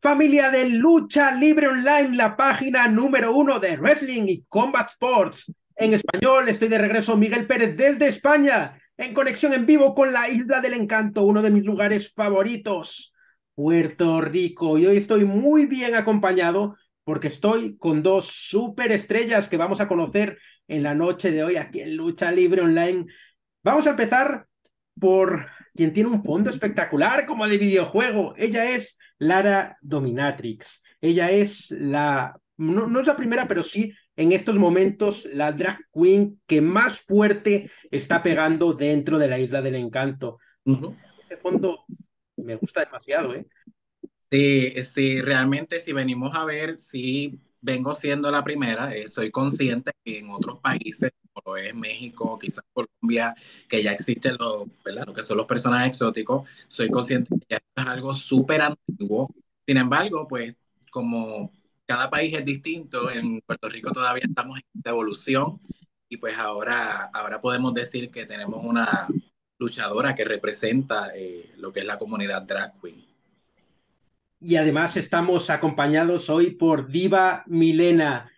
Familia de Lucha Libre Online, la página número uno de Wrestling y Combat Sports. En español, estoy de regreso, Miguel Pérez, desde España, en conexión en vivo con la Isla del Encanto, uno de mis lugares favoritos, Puerto Rico. Y hoy estoy muy bien acompañado porque estoy con dos superestrellas que vamos a conocer en la noche de hoy aquí en Lucha Libre Online. Vamos a empezar por quien tiene un fondo espectacular como de videojuego. Ella es Lara Dominatrix. Ella es la, no, es la primera, pero sí en estos momentos la drag queen que más fuerte está pegando dentro de la Isla del Encanto. Ese fondo me gusta demasiado, ¿eh? Sí, sí, realmente si venimos a ver, sí vengo siendo la primera, eh, soy consciente que en otros países, lo es México, quizás Colombia, que ya existen los, ¿verdad? lo que son los personajes exóticos, soy consciente que es algo súper antiguo. Sin embargo, pues como cada país es distinto, en Puerto Rico todavía estamos en esta evolución y pues ahora, ahora podemos decir que tenemos una luchadora que representa eh, lo que es la comunidad drag queen. Y además estamos acompañados hoy por Diva Milena,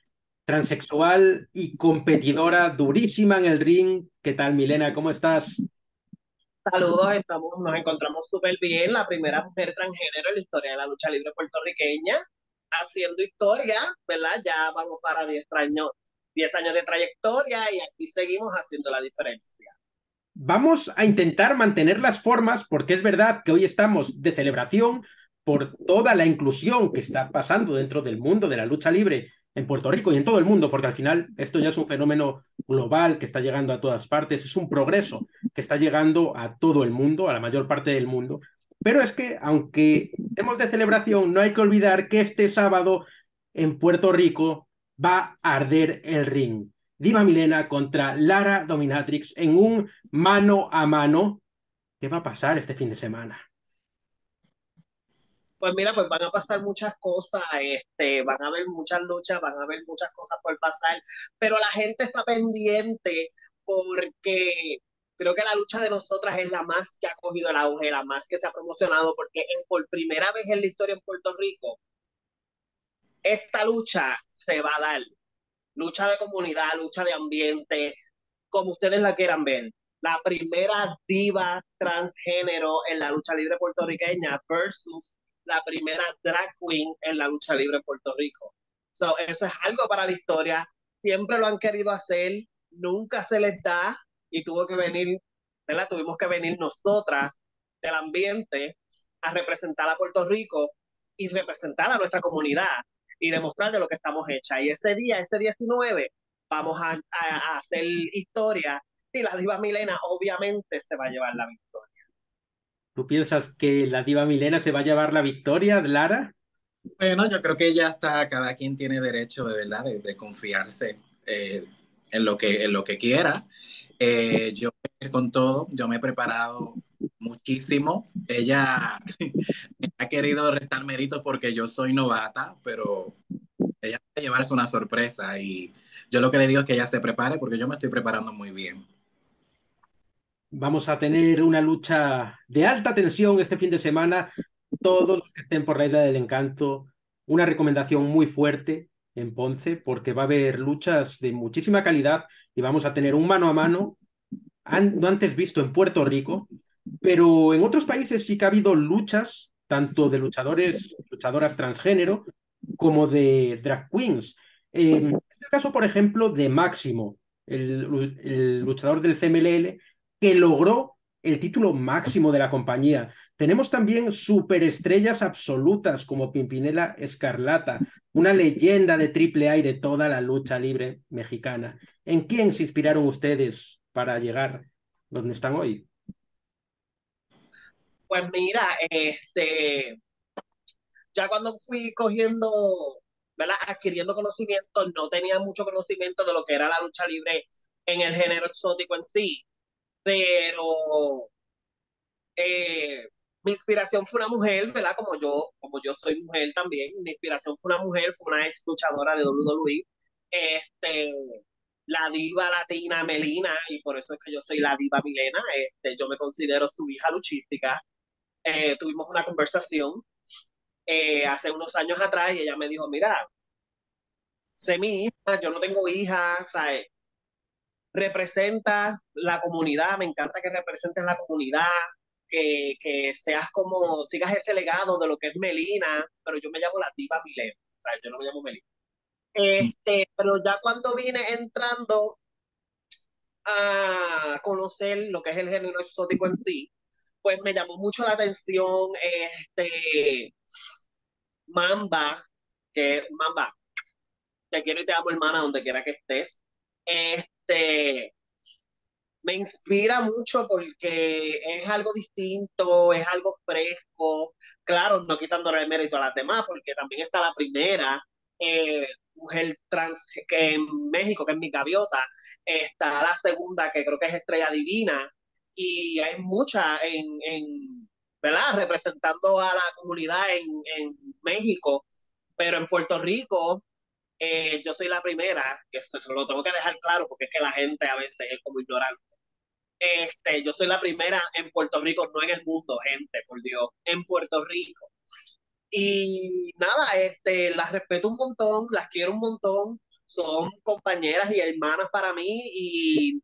transexual y competidora durísima en el ring. ¿Qué tal, Milena? ¿Cómo estás? Saludos, estamos, nos encontramos súper bien. La primera mujer transgénero en la historia de la lucha libre puertorriqueña, haciendo historia, ¿verdad? Ya vamos para 10 años, 10 años de trayectoria y aquí seguimos haciendo la diferencia. Vamos a intentar mantener las formas porque es verdad que hoy estamos de celebración, por toda la inclusión que está pasando dentro del mundo de la lucha libre en Puerto Rico y en todo el mundo, porque al final esto ya es un fenómeno global que está llegando a todas partes, es un progreso que está llegando a todo el mundo, a la mayor parte del mundo. Pero es que, aunque estemos de celebración, no hay que olvidar que este sábado en Puerto Rico va a arder el ring. Diva Milena contra Lara Dominatrix en un mano a mano. ¿Qué va a pasar este fin de semana? Pues mira, pues van a pasar muchas cosas, este, van a haber muchas luchas, van a haber muchas cosas por pasar, pero la gente está pendiente porque creo que la lucha de nosotras es la más que ha cogido el auge, la más que se ha promocionado, porque por primera vez en la historia en Puerto Rico, esta lucha se va a dar. Lucha de comunidad, lucha de ambiente, como ustedes la quieran ver. La primera diva transgénero en la lucha libre puertorriqueña versus la primera drag queen en la lucha libre en Puerto Rico. So, eso es algo para la historia. Siempre lo han querido hacer, nunca se les da y tuvo que venir, ¿verdad? Tuvimos que venir nosotras del ambiente a representar a Puerto Rico y representar a nuestra comunidad y demostrar de lo que estamos hechas. Y ese día, ese 19, vamos a, a hacer historia y la diva Milena obviamente se va a llevar la victoria. ¿Tú piensas que la diva Milena se va a llevar la victoria, Lara? Bueno, yo creo que ya está, cada quien tiene derecho de verdad de, confiarse eh, en, lo que, en lo que quiera. Eh, yo con todo, yo me he preparado muchísimo. Ella ha querido restar méritos porque yo soy novata, pero ella va a llevarse una sorpresa y yo lo que le digo es que ella se prepare porque yo me estoy preparando muy bien. Vamos a tener una lucha de alta tensión este fin de semana. Todos los que estén por la Isla del Encanto, una recomendación muy fuerte en Ponce, porque va a haber luchas de muchísima calidad y vamos a tener un mano a mano, no antes visto en Puerto Rico, pero en otros países sí que ha habido luchas, tanto de luchadores, luchadoras transgénero, como de drag queens. En el caso, por ejemplo, de Máximo, el, el luchador del CMLL, que logró el título máximo de la compañía. Tenemos también superestrellas absolutas como Pimpinela Escarlata, una leyenda de triple y de toda la lucha libre mexicana. ¿En quién se inspiraron ustedes para llegar donde están hoy? Pues mira, este, ya cuando fui cogiendo, ¿verdad? adquiriendo conocimiento, no tenía mucho conocimiento de lo que era la lucha libre en el género exótico en sí pero eh, mi inspiración fue una mujer, ¿verdad? Como yo, como yo soy mujer también, mi inspiración fue una mujer, fue una ex luchadora de WWE, este, la diva latina Melina, y por eso es que yo soy la diva Milena, este, yo me considero su hija luchística. Eh, tuvimos una conversación eh, hace unos años atrás y ella me dijo, mira, sé mi hija, yo no tengo hija, ¿sabes? Representa la comunidad, me encanta que representes la comunidad, que, que, seas como, sigas este legado de lo que es Melina, pero yo me llamo la diva Milena, o sea, yo no me llamo Melina. Este, pero ya cuando vine entrando a conocer lo que es el género exótico en sí, pues me llamó mucho la atención este Mamba, que Mamba, te quiero y te amo hermana donde quiera que estés. Este me inspira mucho porque es algo distinto, es algo fresco, claro, no quitándole el mérito a las demás, porque también está la primera, eh, mujer trans que en México, que es mi gaviota, está la segunda, que creo que es Estrella Divina, y hay mucha en, en ¿verdad? Representando a la comunidad en, en México, pero en Puerto Rico eh, yo soy la primera, que se, lo tengo que dejar claro porque es que la gente a veces es como ignorante. Este, yo soy la primera en Puerto Rico, no en el mundo, gente, por Dios, en Puerto Rico. Y nada, este, las respeto un montón, las quiero un montón, son compañeras y hermanas para mí y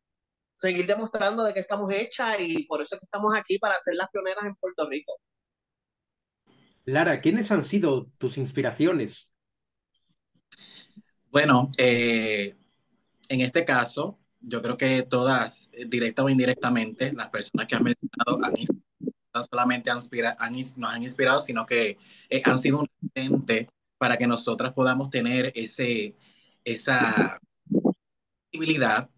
seguir demostrando de que estamos hechas y por eso es que estamos aquí para ser las pioneras en Puerto Rico. Lara, ¿quiénes han sido tus inspiraciones? Bueno, eh, en este caso, yo creo que todas, directa o indirectamente, las personas que han mencionado han no solamente han, han, nos han inspirado, sino que eh, han sido un referente para que nosotras podamos tener ese, esa posibilidad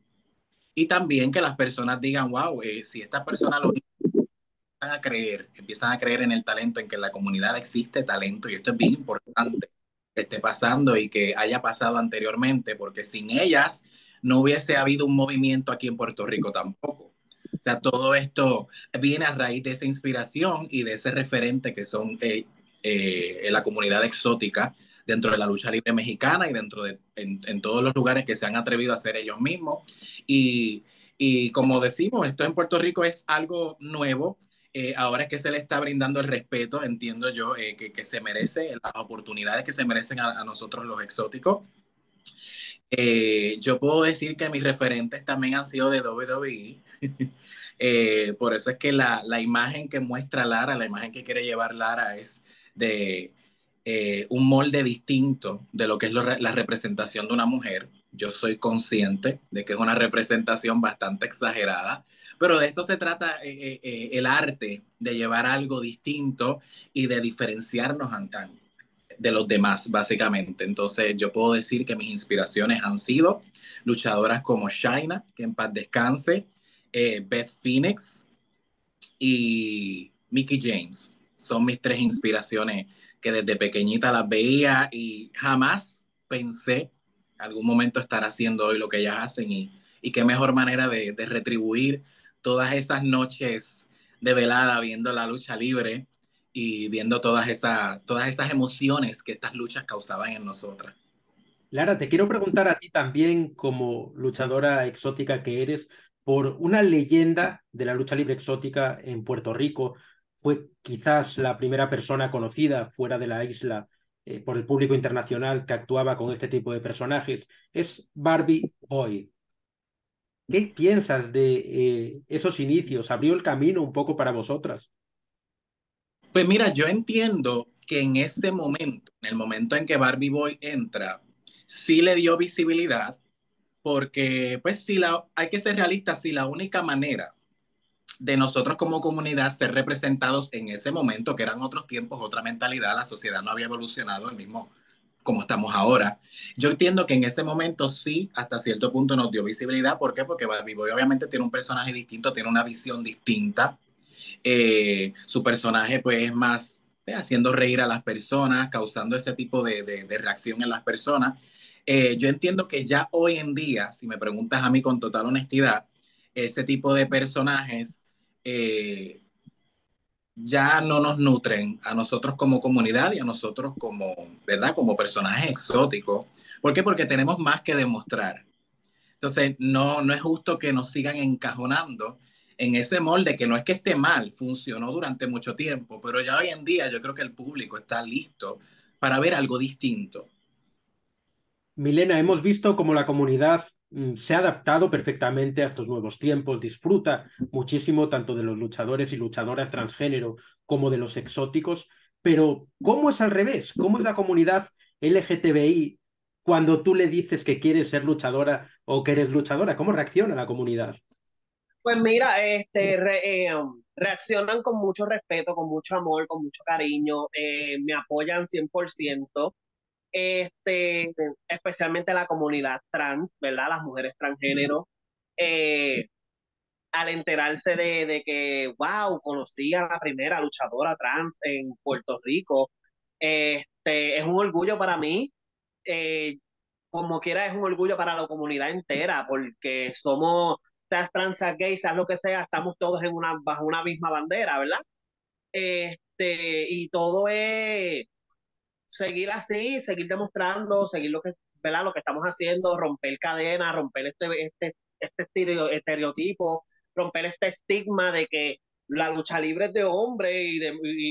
y también que las personas digan, wow, eh, si esta persona lo empiezan a creer, empiezan a creer en el talento, en que en la comunidad existe talento y esto es bien importante esté pasando y que haya pasado anteriormente, porque sin ellas no hubiese habido un movimiento aquí en Puerto Rico tampoco. O sea, todo esto viene a raíz de esa inspiración y de ese referente que son eh, eh, la comunidad exótica dentro de la lucha libre mexicana y dentro de en, todos los lugares que se han atrevido a hacer ellos mismos. Y, y como decimos, esto en Puerto Rico es algo nuevo. Eh, ahora que se le está brindando el respeto, entiendo yo, que, que, se merece, las oportunidades que se merecen a, a nosotros los exóticos. yo puedo decir que mis referentes también han sido de WWE. Eh, por eso es que la, la, imagen que muestra Lara, la imagen que quiere llevar Lara es de eh, un molde distinto de lo que es la representación de una mujer. Yo soy consciente de que es una representación bastante exagerada, pero de esto se trata eh, el arte de llevar algo distinto y de diferenciarnos de los demás, básicamente. Entonces, yo puedo decir que mis inspiraciones han sido luchadoras como Shaina, que en paz descanse, eh, Beth Phoenix y Mickey James. Son mis tres inspiraciones que desde pequeñita las veía y jamás pensé algún momento estar haciendo hoy lo que ellas hacen y, y qué mejor manera de, retribuir todas esas noches de velada viendo la lucha libre y viendo todas, esas todas esas emociones que estas luchas causaban en nosotras. Lara, te quiero preguntar a ti también, como luchadora exótica que eres, por una leyenda de la lucha libre exótica en Puerto Rico. Fue quizás la primera persona conocida fuera de la isla eh, por el público internacional que actuaba con este tipo de personajes. Es Barbie Boy. ¿Qué piensas de eh, esos inicios? ¿Abrió el camino un poco para vosotras? Pues mira, yo entiendo que en este momento, en el momento en que Barbie Boy entra, sí le dio visibilidad porque pues si la, hay que ser realistas, si la única manera de nosotros como comunidad ser representados en ese momento, que eran otros tiempos, otra mentalidad, la sociedad no había evolucionado el mismo como estamos ahora. Yo entiendo que en ese momento sí, hasta cierto punto nos dio visibilidad. ¿Por qué? Porque Barbie Boy obviamente tiene un personaje distinto, tiene una visión distinta. Eh, su personaje pues es más eh, haciendo reír a las personas, causando ese tipo de, de, reacción en las personas. Eh, yo entiendo que ya hoy en día, si me preguntas a mí con total honestidad, ese tipo de personajes ya no nos nutren a nosotros como comunidad y a nosotros como, ¿verdad? Como personajes exóticos. ¿Por qué? Porque tenemos más que demostrar. Entonces, no, no es justo que nos sigan encajonando en ese molde que no es que esté mal, funcionó durante mucho tiempo, pero ya hoy en día yo creo que el público está listo para ver algo distinto. Milena, hemos visto cómo la comunidad se ha adaptado perfectamente a estos nuevos tiempos, disfruta muchísimo tanto de los luchadores y luchadoras transgénero como de los exóticos, pero ¿cómo es al revés? ¿Cómo es la comunidad LGTBI cuando tú le dices que quieres ser luchadora o que eres luchadora? ¿Cómo reacciona la comunidad? Pues mira, este, eh, um, reaccionan con mucho respeto, con mucho amor, con mucho cariño, eh, me apoyan 100%, este, especialmente la comunidad trans, ¿verdad? Las mujeres transgénero. Eh, al enterarse de, de, que, wow, conocí a la primera luchadora trans en Puerto Rico, este, es un orgullo para mí. como quiera, es un orgullo para la comunidad entera, porque somos seas trans, seas gay, seas lo que sea, estamos todos en una, bajo una misma bandera, ¿verdad? Este, y todo es seguir así, seguir demostrando, seguir lo que, ¿verdad? Lo que estamos haciendo, romper cadenas, romper este, este, este estereotipo, romper este estigma de que la lucha libre es de hombres y,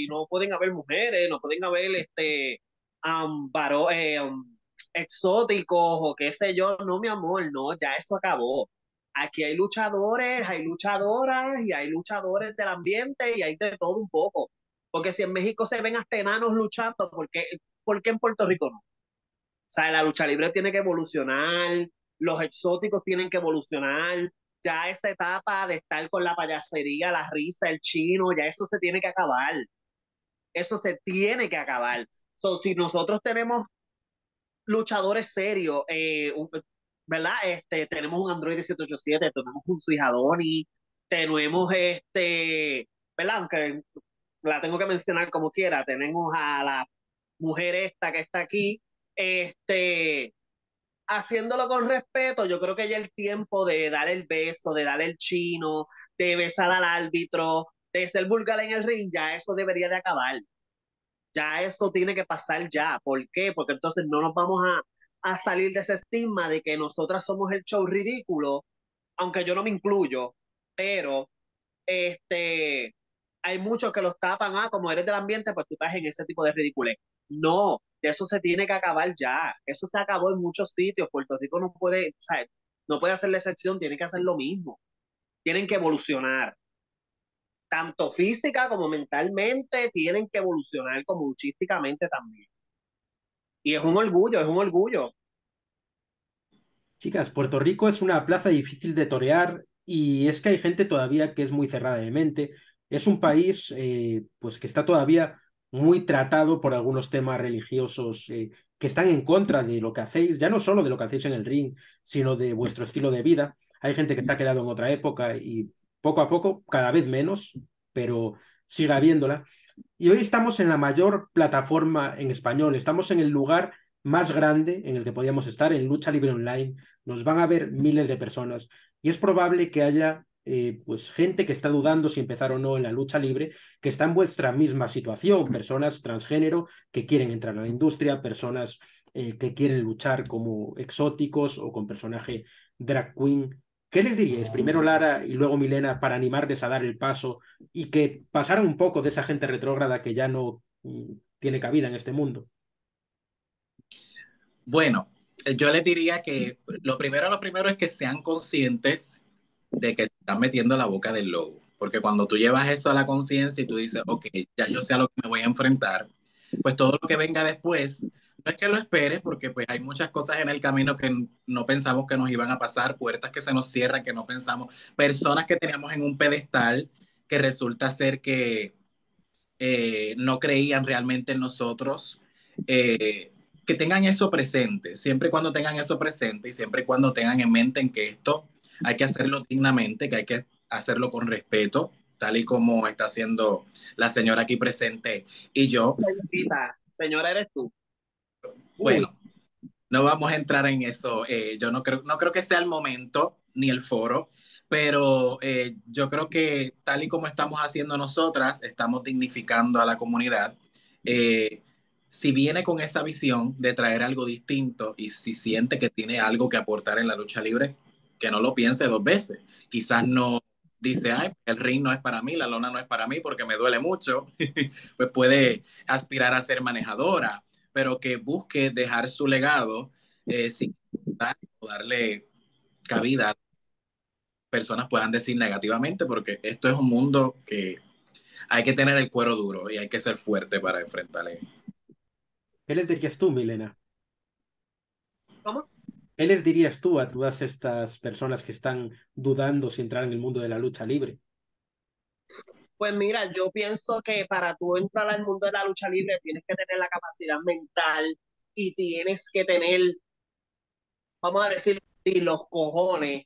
y no pueden haber mujeres, no pueden haber este um, um, exóticos o qué sé yo, no mi amor, no, ya eso acabó aquí hay luchadores, hay luchadoras y hay luchadores del ambiente y hay de todo un poco. Porque si en México se ven hasta enanos luchando, ¿por qué, ¿por qué en Puerto Rico no? O sea, la lucha libre tiene que evolucionar, los exóticos tienen que evolucionar, ya esa etapa de estar con la payasería, la risa, el chino, ya eso se tiene que acabar. Eso se tiene que acabar. So, si nosotros tenemos luchadores serios, eh, ¿verdad? Este, tenemos un Android 787, tenemos un Suijadoni, tenemos este, ¿verdad? Aunque la tengo que mencionar como quiera, tenemos a la mujer esta que está aquí, este, haciéndolo con respeto, yo creo que ya el tiempo de dar el beso, de dar el chino, de besar al árbitro, de ser vulgar en el ring, ya eso debería de acabar. Ya eso tiene que pasar ya. ¿Por qué? Porque entonces no nos vamos a, a salir de ese estigma de que nosotras somos el show ridículo, aunque yo no me incluyo, pero este, hay muchos que los tapan, ah, como eres del ambiente, pues tú estás en ese tipo de ridiculez. No, eso se tiene que acabar ya. Eso se acabó en muchos sitios. Puerto Rico no puede, no puede hacer la excepción, tiene que hacer lo mismo. Tienen que evolucionar. Tanto física como mentalmente, tienen que evolucionar como luchísticamente también. Y es un orgullo, es un orgullo. Chicas, Puerto Rico es una plaza difícil de torear y es que hay gente todavía que es muy cerrada de mente. Es un país eh, pues que está todavía muy tratado por algunos temas religiosos eh, que están en contra de lo que hacéis, ya no solo de lo que hacéis en el ring, sino de vuestro estilo de vida. Hay gente que está quedado en otra época y poco a poco, cada vez menos, pero sigue habiéndola. Y hoy estamos en la mayor plataforma en español, estamos en el lugar más grande en el que podíamos estar, en Lucha Libre Online. Nos van a ver miles de personas y es probable que haya eh, pues gente que está dudando si empezar o no en la lucha libre, que está en vuestra misma situación, personas transgénero que quieren entrar a la industria, personas eh, que quieren luchar como exóticos o con personaje drag queen ¿Qué les diríais? Primero Lara y luego Milena para animarles a dar el paso y que pasaran un poco de esa gente retrógrada que ya no mm, tiene cabida en este mundo. Bueno, eh, yo les diría que lo primero, lo primero es que sean conscientes de que se están metiendo la boca del lobo. Porque cuando tú llevas eso a la conciencia y tú dices, ok, ya yo sé a lo que me voy a enfrentar, pues todo lo que venga después no es que lo espere, porque pues hay muchas cosas en el camino que no pensamos que nos iban a pasar, puertas que se nos cierran que no pensamos, personas que teníamos en un pedestal que resulta ser que eh, no creían realmente en nosotros. Eh, que tengan eso presente, siempre y cuando tengan eso presente y siempre y cuando tengan en mente en que esto hay que hacerlo dignamente, que hay que hacerlo con respeto, tal y como está haciendo la señora aquí presente y yo. Señora, eres tú. Bueno, no vamos a entrar en eso. Eh, yo no creo, no creo que sea el momento ni el foro, pero eh, yo creo que tal y como estamos haciendo nosotras, estamos dignificando a la comunidad. Eh, si viene con esa visión de traer algo distinto y si siente que tiene algo que aportar en la lucha libre, que no lo piense dos veces. Quizás no, dice, ay, el ring no es para mí, la lona no es para mí porque me duele mucho, pues puede aspirar a ser manejadora, pero que busque dejar su legado eh, sin darle cabida personas puedan decir negativamente, porque esto es un mundo que hay que tener el cuero duro y hay que ser fuerte para enfrentarle. ¿Qué les dirías tú, Milena? ¿Cómo? ¿Qué les dirías tú a todas estas personas que están dudando si entrar en el mundo de la lucha libre? Pues mira, yo pienso que para tú entrar al mundo de la lucha libre tienes que tener la capacidad mental y tienes que tener, vamos a decir, los cojones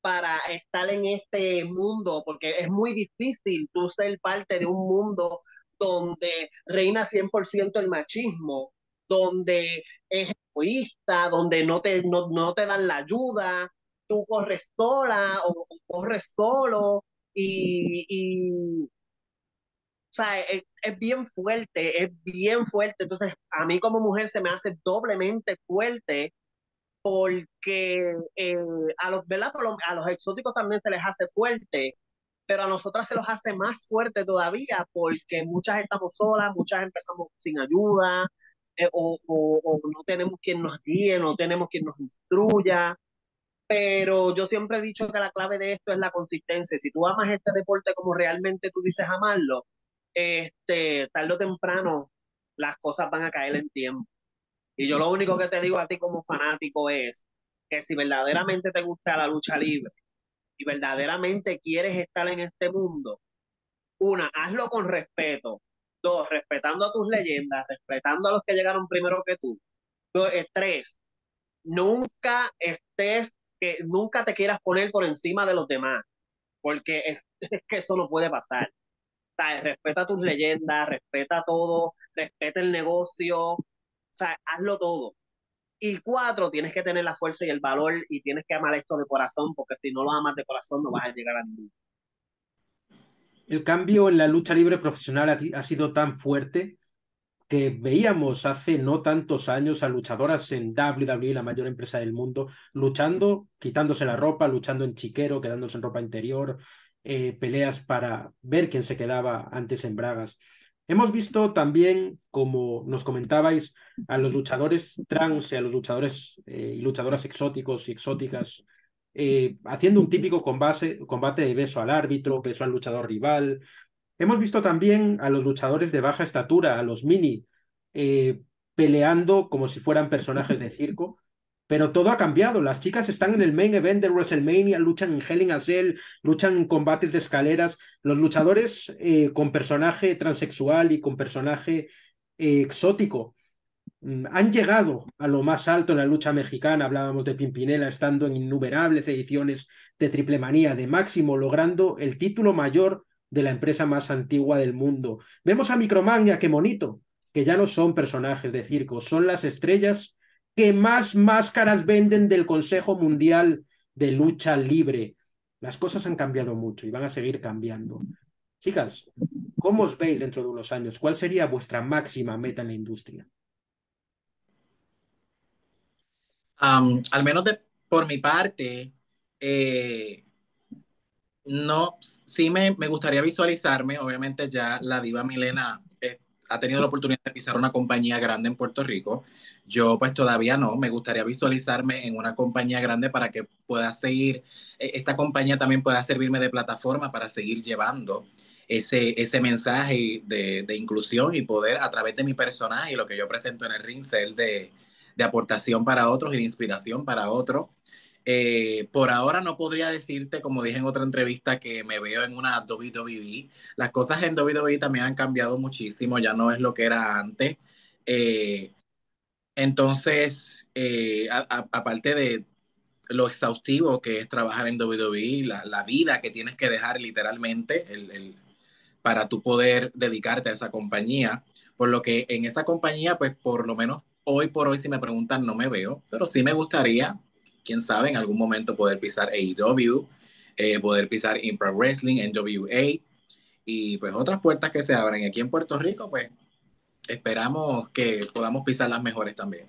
para estar en este mundo, porque es muy difícil tú ser parte de un mundo donde reina 100% el machismo, donde es egoísta, donde no te, no, te dan la ayuda, tú corres sola o, corres solo y, y o sea, es, es, bien fuerte, es bien fuerte. Entonces, a mí como mujer se me hace doblemente fuerte porque eh, a, los, a los exóticos también se les hace fuerte, pero a nosotras se los hace más fuerte todavía porque muchas estamos solas, muchas empezamos sin ayuda, eh, o, o, no tenemos quien nos guíe, no tenemos quien nos instruya. Pero yo siempre he dicho que la clave de esto es la consistencia. Si tú amas este deporte como realmente tú dices amarlo, este, tarde o temprano las cosas van a caer en tiempo. Y yo lo único que te digo a ti como fanático es que si verdaderamente te gusta la lucha libre y verdaderamente quieres estar en este mundo, una, hazlo con respeto. Respetando a tus leyendas, respetando a los que llegaron primero que tú. Eh, tres, nunca estés, que nunca te quieras poner por encima de los demás, porque es, que eso no puede pasar. Respeta tus leyendas, respeta todo, respeta el negocio, o sea, hazlo todo. Y cuatro, tienes que tener la fuerza y el valor y tienes que amar esto de corazón, porque si no lo amas de corazón no vas a llegar a ningún. El cambio en la lucha libre profesional ha, sido tan fuerte que veíamos hace no tantos años a luchadoras en WWE, la mayor empresa del mundo, luchando, quitándose la ropa, luchando en chiquero, quedándose en ropa interior, eh, peleas para ver quién se quedaba antes en bragas. Hemos visto también, como nos comentabais, a los luchadores trans y a los luchadores eh, y luchadoras exóticos y exóticas eh, haciendo un típico combate, de beso al árbitro, beso al luchador rival. Hemos visto también a los luchadores de baja estatura, a los mini, eh, peleando como si fueran personajes de circo. Pero todo ha cambiado. Las chicas están en el main event de WrestleMania, luchan en Hell in a Cell, luchan en combates de escaleras. Los luchadores eh, con personaje transexual y con personaje exótico han llegado a lo más alto en la lucha mexicana. Hablábamos de Pimpinela estando en innumerables ediciones de Triple Manía, de Máximo, logrando el título mayor de la empresa más antigua del mundo. Vemos a Micromania, qué bonito, que ya no son personajes de circo, son las estrellas que más máscaras venden del Consejo Mundial de Lucha Libre. Las cosas han cambiado mucho y van a seguir cambiando. Chicas, ¿cómo os veis dentro de unos años? ¿Cuál sería vuestra máxima meta en la industria? Al menos por mi parte, eh, no, sí me, me, gustaría visualizarme, obviamente ya la diva Milena ha tenido la oportunidad de pisar una compañía grande en Puerto Rico. Yo pues todavía no, me gustaría visualizarme en una compañía grande para que pueda seguir, e, esta compañía también pueda servirme de plataforma para seguir llevando ese, ese mensaje de, de inclusión y poder a través de mi personaje y lo que yo presento en el ring ser de, de aportación para otros y de inspiración para otros. Eh, por ahora no podría decirte, como dije en otra entrevista, que me veo en una WWE. Las cosas en WWE también han cambiado muchísimo, ya no es lo que era antes. Eh, entonces, eh, aparte de lo exhaustivo que es trabajar en WWE, la, vida que tienes que dejar literalmente para tu poder dedicarte a esa compañía, por lo que en esa compañía, pues por lo menos hoy por hoy, si me preguntan, no me veo, pero sí me gustaría quién sabe, en algún momento poder pisar AEW, eh, poder pisar Impact Wrestling, NWA y pues otras puertas que se abran. Aquí en Puerto Rico, pues esperamos que podamos pisar las mejores también.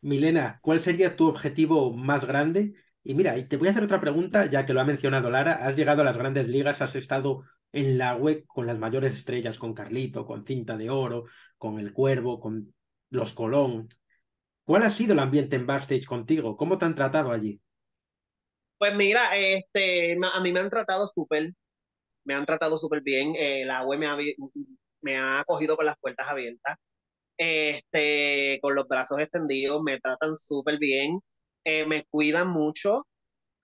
Milena, ¿cuál sería tu objetivo más grande Y mira, y te voy a hacer otra pregunta, ya que lo ha mencionado Lara. Has llegado a las grandes ligas, has estado en la web con las mayores estrellas, con Carlito, con Cinta de Oro, con El Cuervo, con los Colón. ¿Cuál ha sido el ambiente en backstage contigo? ¿Cómo te han tratado allí? Pues mira, este, a mí me han tratado súper, me han tratado súper bien. Eh, la web me ha, me ha acogido con las puertas abiertas, este, con los brazos extendidos, me tratan súper bien, eh, me cuidan mucho,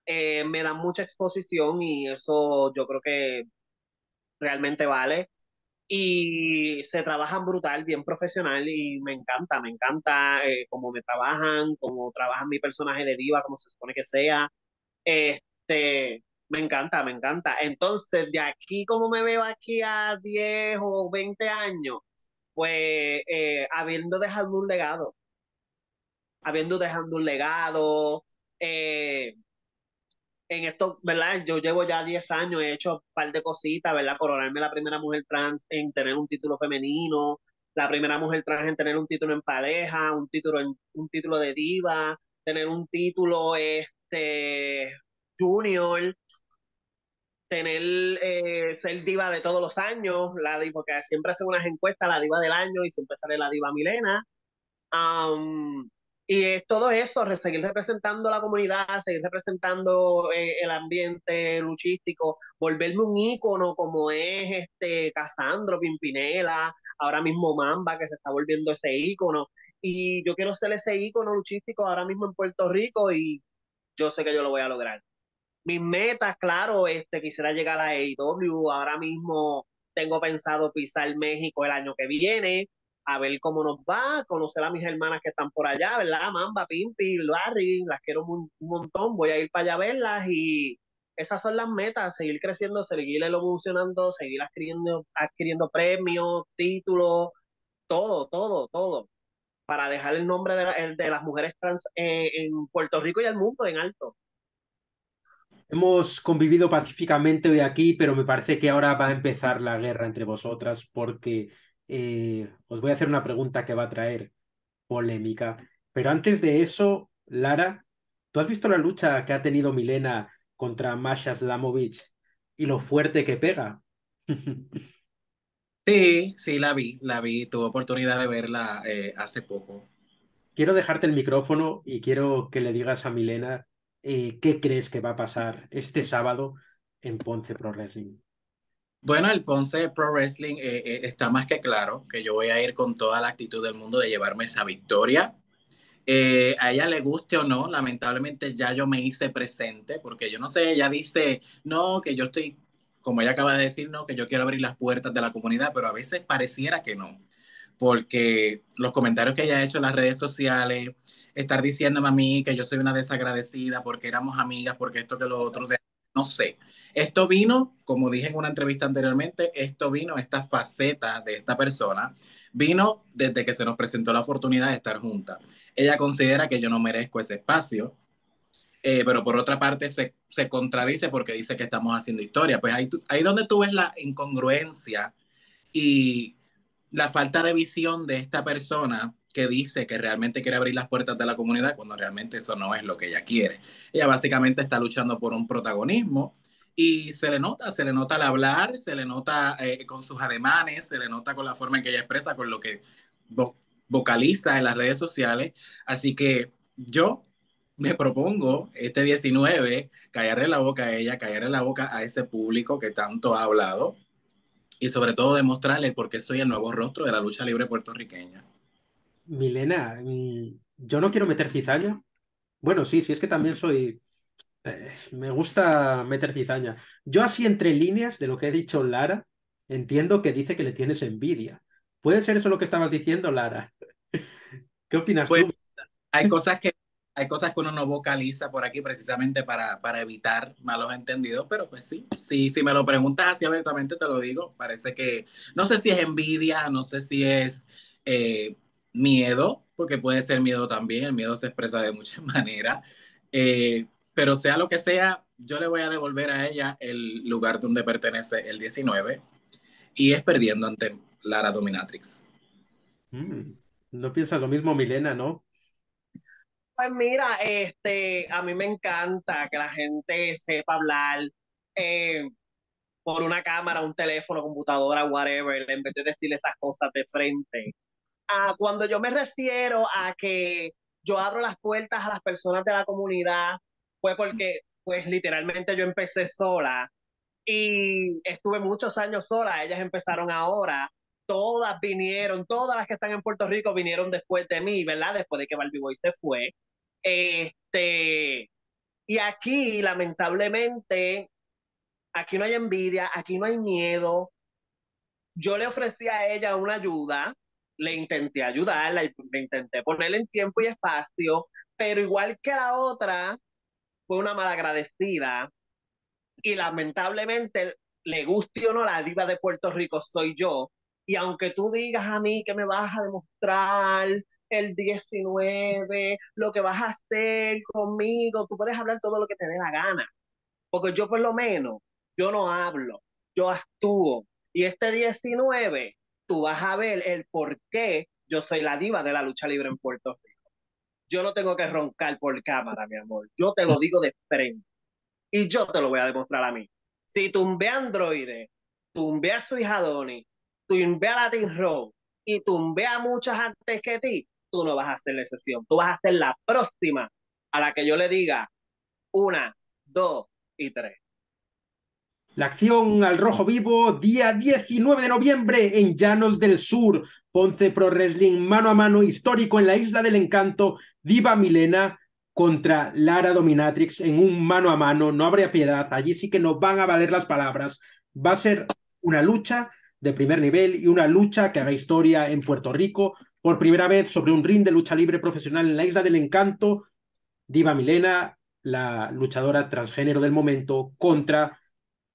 eh, me dan mucha exposición y eso yo creo que realmente vale. Y se trabajan brutal, bien profesional y me encanta, me encanta eh, cómo me trabajan, cómo trabajan mi personaje de diva, como se supone que sea. Este, me encanta, me encanta. Entonces, de aquí, como me veo aquí a 10 o 20 años, pues eh, habiendo dejado un legado, habiendo dejado un legado, eh, en esto, ¿verdad? Yo llevo ya 10 años, he hecho un par de cositas, ¿verdad? Coronarme la primera mujer trans en tener un título femenino, la primera mujer trans en tener un título en pareja, un título en un título de diva, tener un título este junior, tener eh, ser diva de todos los años, la porque siempre hacen unas encuestas, la diva del año y siempre sale la diva Milena. Y es todo eso, seguir representando la comunidad, seguir representando eh, el ambiente luchístico, volverme un ícono como es este Casandro, Pimpinela, ahora mismo Mamba, que se está volviendo ese ícono. Y yo quiero ser ese ícono luchístico ahora mismo en Puerto Rico y yo sé que yo lo voy a lograr. Mis metas, claro, este, quisiera llegar a AEW, ahora mismo tengo pensado pisar México el año que viene, a ver cómo nos va, conocer a mis hermanas que están por allá, ¿verdad? Mamba, Pimpi, Larry, las quiero un, montón, voy a ir para allá a verlas y esas son las metas, seguir creciendo, seguir evolucionando, seguir adquiriendo, adquiriendo premios, títulos, todo, todo, todo, para dejar el nombre de, de las mujeres trans eh, en Puerto Rico y el mundo en alto. Hemos convivido pacíficamente hoy aquí, pero me parece que ahora va a empezar la guerra entre vosotras porque eh, os voy a hacer una pregunta que va a traer polémica. Pero antes de eso, Lara, ¿tú has visto la lucha que ha tenido Milena contra Masha Slamovich y lo fuerte que pega? Sí, sí, la vi, la vi, tuve oportunidad de verla eh, hace poco. Quiero dejarte el micrófono y quiero que le digas a Milena eh, qué crees que va a pasar este sábado en Ponce Pro Wrestling. Bueno, el Ponce Pro Wrestling eh, eh, está más que claro que yo voy a ir con toda la actitud del mundo de llevarme esa victoria. Eh, a ella le guste o no, lamentablemente ya yo me hice presente, porque yo no sé, ella dice, no, que yo estoy, como ella acaba de decir, no, que yo quiero abrir las puertas de la comunidad, pero a veces pareciera que no, porque los comentarios que ella ha hecho en las redes sociales, estar diciéndome a mí que yo soy una desagradecida porque éramos amigas, porque esto que lo otro, no sé. Esto vino, como dije en una entrevista anteriormente, esto vino, esta faceta de esta persona, vino desde que se nos presentó la oportunidad de estar juntas. Ella considera que yo no merezco ese espacio, eh, pero por otra parte se, se, contradice porque dice que estamos haciendo historia. Pues ahí, ahí donde tú ves la incongruencia y la falta de visión de esta persona que dice que realmente quiere abrir las puertas de la comunidad cuando realmente eso no es lo que ella quiere. Ella básicamente está luchando por un protagonismo y se le nota, se le nota al hablar, se le nota eh, con sus ademanes, se le nota con la forma en que ella expresa, con lo que vocaliza en las redes sociales. Así que yo me propongo este 19 callarle la boca a ella, callarle la boca a ese público que tanto ha hablado y sobre todo demostrarle por qué soy el nuevo rostro de la lucha libre puertorriqueña. Milena, mm, yo no quiero meter cizaña. Bueno, sí, sí, es que también soy eh, me gusta meter cizaña. Yo así entre líneas de lo que ha dicho Lara, entiendo que dice que le tienes envidia. ¿Puede ser eso lo que estabas diciendo, Lara? ¿Qué opinas pues, tú? Hay cosas que hay cosas que uno no vocaliza por aquí precisamente para, para evitar malos entendidos, pero pues sí, sí, si me lo preguntas así abiertamente te lo digo, parece que no sé si es envidia, no sé si es eh, miedo, porque puede ser miedo también, el miedo se expresa de muchas maneras, eh, pero sea lo que sea, yo le voy a devolver a ella el lugar donde pertenece el 19 y es perdiendo ante Lara Dominatrix. Mm, no piensas lo mismo, Milena, ¿no? Pues mira, este, a mí me encanta que la gente sepa hablar eh, por una cámara, un teléfono, computadora, whatever, en vez de decir esas cosas de frente. Ah, cuando yo me refiero a que yo abro las puertas a las personas de la comunidad, fue porque, pues literalmente yo empecé sola y estuve muchos años sola, ellas empezaron ahora, todas vinieron, todas las que están en Puerto Rico vinieron después de mí, ¿verdad? Después de que Barbie Boy se fue. Este, y aquí, lamentablemente, aquí no hay envidia, aquí no hay miedo. Yo le ofrecí a ella una ayuda, le intenté ayudarla, le intenté ponerle en tiempo y espacio, pero igual que la otra, fue una malagradecida y lamentablemente, le guste o no, la diva de Puerto Rico soy yo. Y aunque tú digas a mí que me vas a demostrar el 19, lo que vas a hacer conmigo, tú puedes hablar todo lo que te dé la gana. Porque yo por lo menos, yo no hablo, yo actúo. Y este 19, tú vas a ver el por qué yo soy la diva de la lucha libre en Puerto Rico. Yo no tengo que roncar por cámara, mi amor. Yo te lo digo de frente. Y yo te lo voy a demostrar a mí. Si tumbé a Androide, tumbé a su hija Donny, tumbé a Latin Row y tumbé a muchas antes que ti, tú no vas a hacer la excepción. Tú vas a ser la próxima a la que yo le diga una, dos y tres. La acción al rojo vivo, día 19 de noviembre en Llanos del Sur. Ponce Pro Wrestling, mano a mano histórico en la Isla del Encanto. Diva Milena contra Lara Dominatrix en un mano a mano. No habría piedad. Allí sí que no van a valer las palabras. Va a ser una lucha de primer nivel y una lucha que haga historia en Puerto Rico por primera vez sobre un ring de lucha libre profesional en la Isla del Encanto. Diva Milena, la luchadora transgénero del momento, contra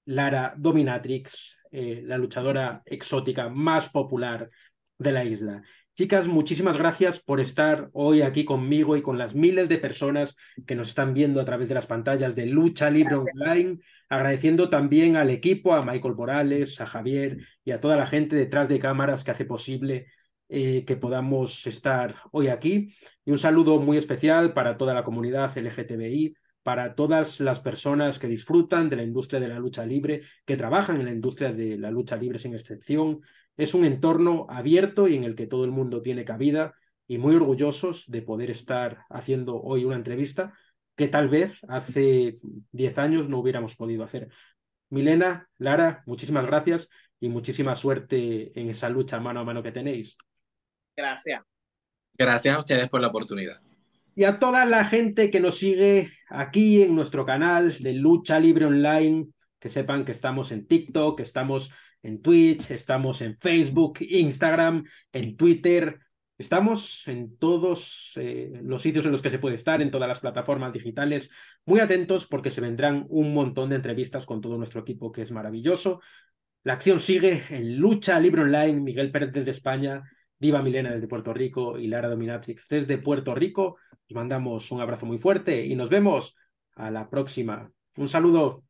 Lara Dominatrix, eh, la luchadora exótica más popular de la isla. Chicas, muchísimas gracias por estar hoy aquí conmigo y con las miles de personas que nos están viendo a través de las pantallas de Lucha Libre Online. Agradeciendo también al equipo, a Michael Morales, a Javier y a toda la gente detrás de cámaras que hace posible eh, que podamos estar hoy aquí. Y un saludo muy especial para toda la comunidad LGTBI, para todas las personas que disfrutan de la industria de la lucha libre, que trabajan en la industria de la lucha libre sin excepción, es un entorno abierto y en el que todo el mundo tiene cabida y muy orgullosos de poder estar haciendo hoy una entrevista que tal vez hace 10 años no hubiéramos podido hacer. Milena, Lara, muchísimas gracias y muchísima suerte en esa lucha mano a mano que tenéis. Gracias. Gracias a ustedes por la oportunidad. Y a toda la gente que nos sigue aquí en nuestro canal de Lucha Libre Online, que sepan que estamos en TikTok, que estamos en Twitch, estamos en Facebook, Instagram, en Twitter, estamos en todos eh, los sitios en los que se puede estar, en todas las plataformas digitales. Muy atentos porque se vendrán un montón de entrevistas con todo nuestro equipo que es maravilloso. La acción sigue en Lucha Libre Online, Miguel Pérez desde España, Diva Milena desde Puerto Rico y Lara Dominatrix desde Puerto Rico. Os mandamos un abrazo muy fuerte y nos vemos a la próxima. Un saludo.